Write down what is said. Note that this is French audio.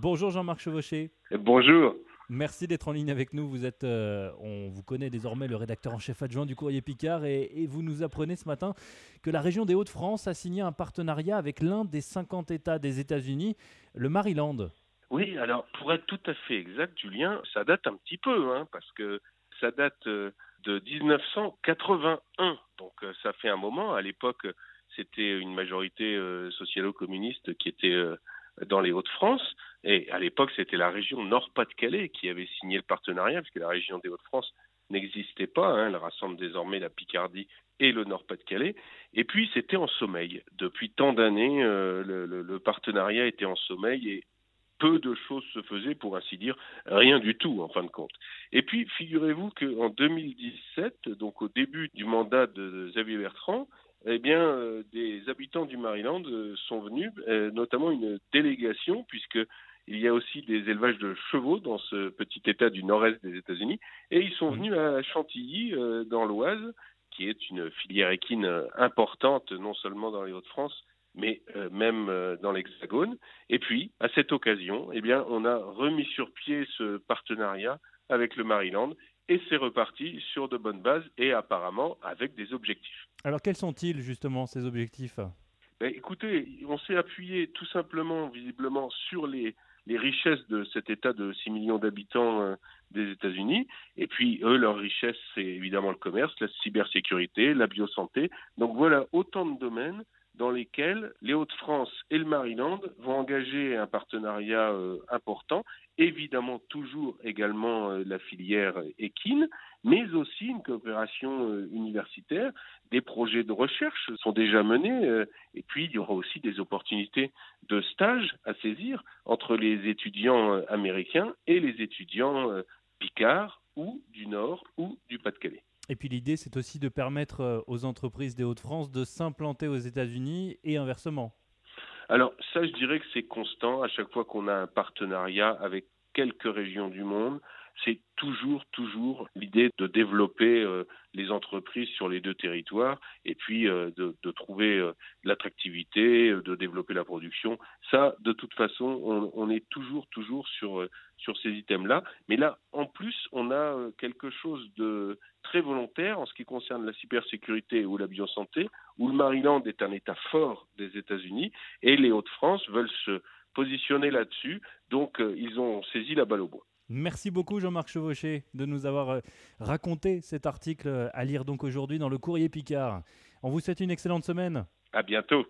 Bonjour Jean-Marc Chevauché. Bonjour. Merci d'être en ligne avec nous. Vous êtes, euh, on vous connaît désormais, le rédacteur en chef adjoint du Courrier Picard, et, et, vous nous apprenez ce matin que la région des Hauts-de-France a signé un partenariat avec l'un des 50 États des États-Unis, le Maryland. Oui, alors pour être tout à fait exact, Julien, ça date un petit peu, hein, parce que ça date euh, de 1981. Donc euh, ça fait un moment. À l'époque, c'était une majorité euh, socialo-communiste qui était euh, dans les Hauts-de-France. Et à l'époque, c'était la région Nord-Pas-de-Calais qui avait signé le partenariat, puisque la région des Hauts-de-France n'existait pas. Hein, elle rassemble désormais la Picardie et le Nord-Pas-de-Calais. Et puis, c'était en sommeil. Depuis tant d'années, euh, le, le, le, partenariat était en sommeil et peu de choses se faisaient, pour ainsi dire, rien du tout, en fin de compte. Et puis, figurez-vous qu'en 2017, donc au début du mandat de Xavier Bertrand, eh bien, euh, des habitants du Maryland euh, sont venus, euh, notamment une délégation, puisque il y a aussi des élevages de chevaux dans ce petit État du nord-est des États-Unis, et ils sont venus à Chantilly, dans l'Oise, qui est une filière équine importante, non seulement dans les Hauts-de-France, mais même euh, dans l'Hexagone. Et puis, à cette occasion, eh bien, on a remis sur pied ce partenariat avec le Maryland et c'est reparti sur de bonnes bases et apparemment avec des objectifs. Alors, quels sont-ils justement ces objectifs? Ben, Écoutez, on s'est appuyé tout simplement, visiblement, sur les, les richesses de cet État de 6 millions d'habitants euh, des États-Unis. Et puis, eux, leur richesse, c'est évidemment le commerce, la cybersécurité, la biosanté. Donc voilà autant de domaines dans lesquels les Hauts-de-France et le Maryland vont engager un partenariat euh, important, évidemment toujours également euh, la filière équine, mais aussi une coopération euh, universitaire. Des projets de recherche sont déjà menés, et puis il y aura aussi des opportunités de stage à saisir entre les étudiants américains et les étudiants picards ou du Nord ou du Pas-de-Calais. Et puis l'idée, c'est aussi de permettre euh, aux entreprises des Hauts-de-France de s'implanter aux États-Unis et inversement. Alors ça, je dirais que c'est constant à chaque fois qu'on a un partenariat avec quelques régions du monde. C'est toujours, toujours l'idée de développer euh, les entreprises sur les deux territoires et puis euh, de, trouver euh, l'attractivité, de développer la production. Ça, de toute façon, on, on est toujours, toujours sur, sur ces items-là. Mais là, en plus, on a quelque chose de très volontaire en ce qui concerne la cybersécurité ou la biosanté, où le Maryland est un État fort des États-Unis et les Hauts-de-France veulent se positionner là-dessus. Donc, ils ont saisi la balle au bois. Merci beaucoup Jean-Marc Chevauché de nous avoir euh, raconté cet article à lire donc aujourd'hui dans le Courrier Picard. On vous souhaite une excellente semaine. À bientôt.